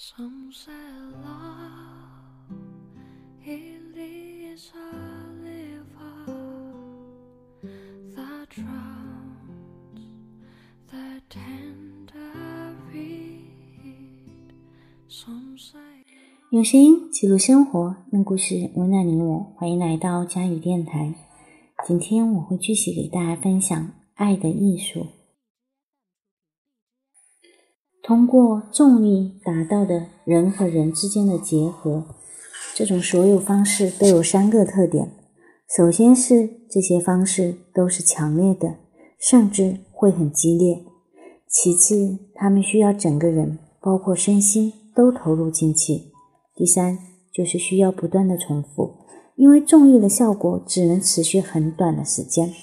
Some say love it is a river that drowns the tender reed. Some say 用声音记录生活，用故事温暖你我。欢迎来到佳语电台。今天我会继续给大家分享爱的艺术。通过重力达到的人和人之间的结合，这种所有方式都有三个特点：首先是这些方式都是强烈的，甚至会很激烈；其次，他们需要整个人，包括身心，都投入进去；第三，就是需要不断的重复，因为重力的效果只能持续很短的时间。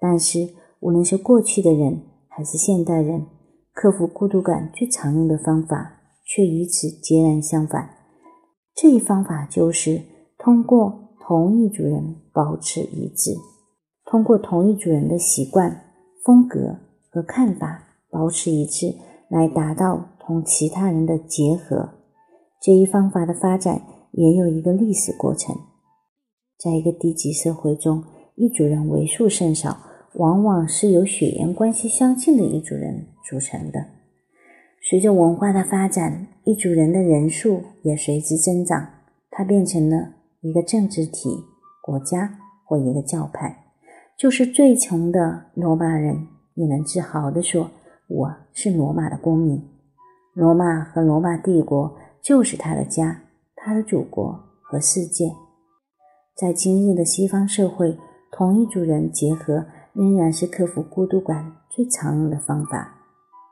但是，无论是过去的人还是现代人，克服孤独感最常用的方法，却与此截然相反。这一方法就是通过同一组人保持一致，通过同一组人的习惯、风格和看法保持一致，来达到同其他人的结合。这一方法的发展也有一个历史过程。在一个低级社会中，一组人为数甚少。往往是由血缘关系相近的一组人组成的。随着文化的发展，一组人的人数也随之增长，它变成了一个政治体、国家或一个教派。就是最穷的罗马人也能自豪地说：“我是罗马的公民。”罗马和罗马帝国就是他的家、他的祖国和世界。在今日的西方社会，同一组人结合。仍然是克服孤独感最常用的方法。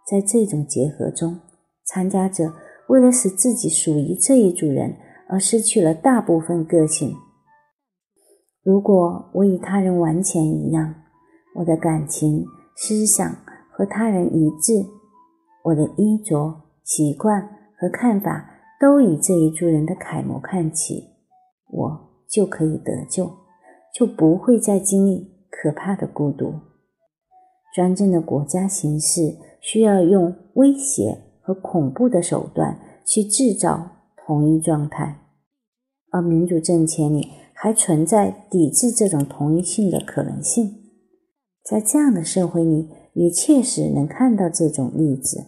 在这种结合中，参加者为了使自己属于这一组人而失去了大部分个性。如果我与他人完全一样，我的感情、思想和他人一致，我的衣着、习惯和看法都以这一组人的楷模看齐，我就可以得救，就不会再经历。可怕的孤独。专政的国家形式需要用威胁和恐怖的手段去制造同一状态，而民主政权里还存在抵制这种同一性的可能性。在这样的社会里，也确实能看到这种例子。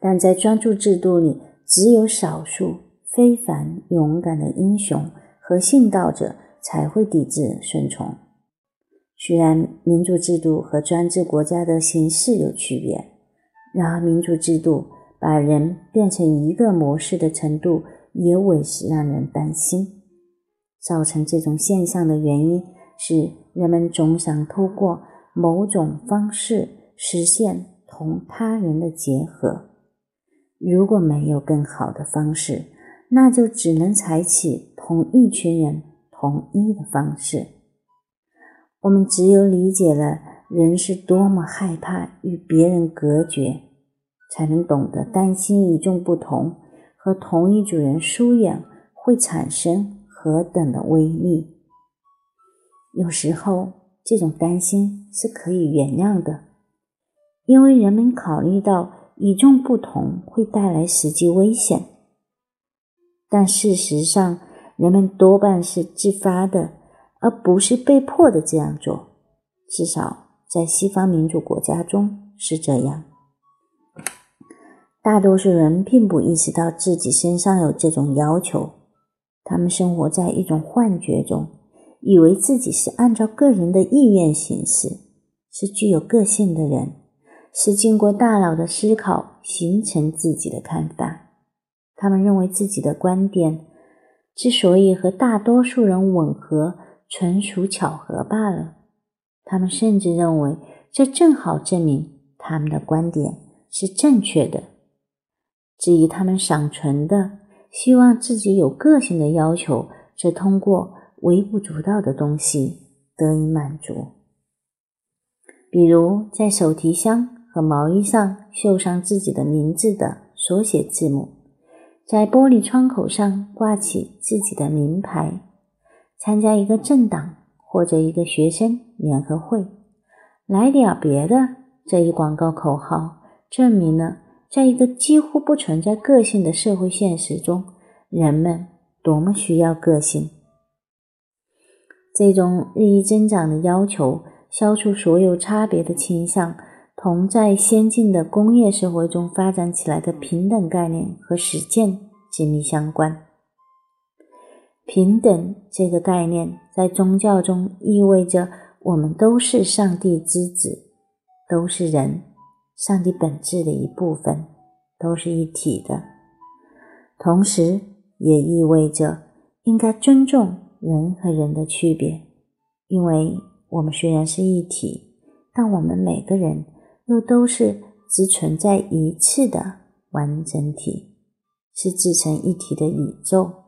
但在专制制度里，只有少数非凡勇敢的英雄和信道者才会抵制顺从。虽然民主制度和专制国家的形式有区别，然而民主制度把人变成一个模式的程度也委实让人担心。造成这种现象的原因是，人们总想透过某种方式实现同他人的结合。如果没有更好的方式，那就只能采取同一群人同一的方式。我们只有理解了人是多么害怕与别人隔绝，才能懂得担心与众不同和同一组人疏远会产生何等的威力。有时候，这种担心是可以原谅的，因为人们考虑到与众不同会带来实际危险。但事实上，人们多半是自发的。而不是被迫的这样做，至少在西方民主国家中是这样。大多数人并不意识到自己身上有这种要求，他们生活在一种幻觉中，以为自己是按照个人的意愿行事，是具有个性的人，是经过大脑的思考形成自己的看法。他们认为自己的观点之所以和大多数人吻合。纯属巧合罢了。他们甚至认为，这正好证明他们的观点是正确的。至于他们尚存的希望自己有个性的要求，则通过微不足道的东西得以满足，比如在手提箱和毛衣上绣上自己的名字的缩写字母，在玻璃窗口上挂起自己的名牌。参加一个政党或者一个学生联合会，来点别的。这一广告口号证明了在一个几乎不存在个性的社会现实中，人们多么需要个性。这种日益增长的要求，消除所有差别的倾向，同在先进的工业社会中发展起来的平等概念和实践紧密相关。平等这个概念在宗教中意味着我们都是上帝之子，都是人，上帝本质的一部分，都是一体的。同时，也意味着应该尊重人和人的区别，因为我们虽然是一体，但我们每个人又都是只存在一次的完整体，是自成一体的宇宙。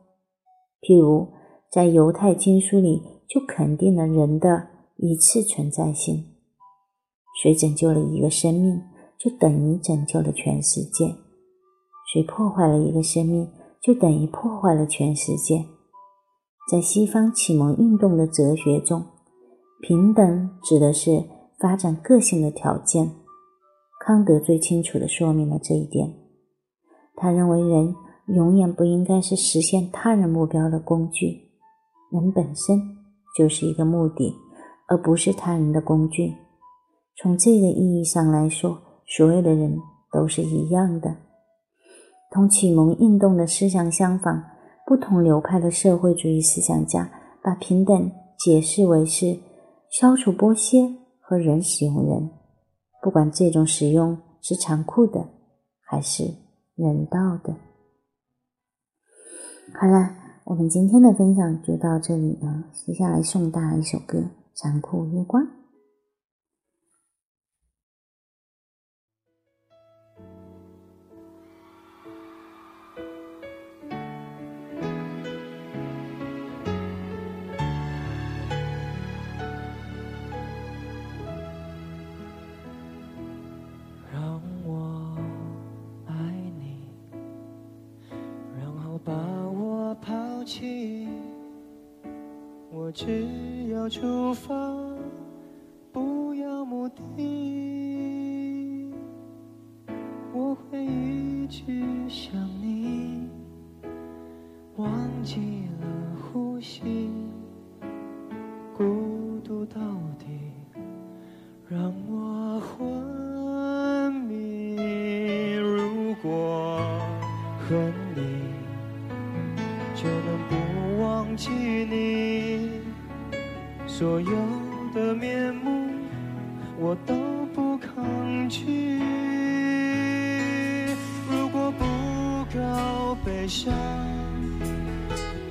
譬如，在犹太经书里就肯定了人的一次存在性。谁拯救了一个生命，就等于拯救了全世界；谁破坏了一个生命，就等于破坏了全世界。在西方启蒙运动的哲学中，平等指的是发展个性的条件。康德最清楚地说明了这一点。他认为人。永远不应该是实现他人目标的工具，人本身就是一个目的，而不是他人的工具。从这个意义上来说，所有的人都是一样的。同启蒙运动的思想相反，不同流派的社会主义思想家把平等解释为是消除剥削和人使用人，不管这种使用是残酷的还是人道的。好啦，我们今天的分享就到这里了。接下来送大家一首歌《残酷月光》。只要出发，不要目的，我会一直想你，忘记了呼吸，孤独到底让我昏迷。如果和你，就能不忘记你。所有的面目，我都不抗拒。如果不够悲伤，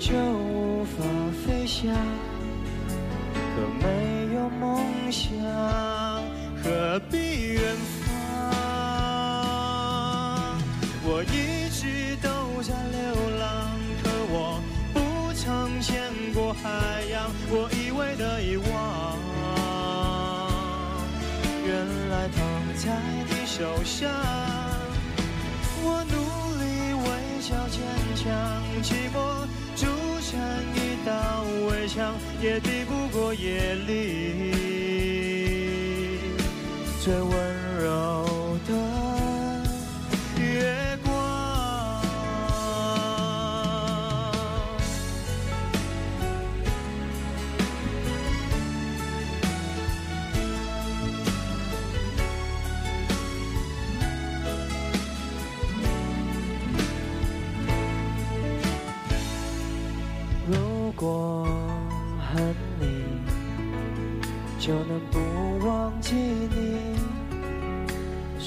就无法飞翔。可没有梦想，何必远方？我一直都在流浪，海洋。我以为。的遗忘，原来躺在你手上。我努力微笑坚强，寂寞筑成一道围墙，也抵不过夜里最温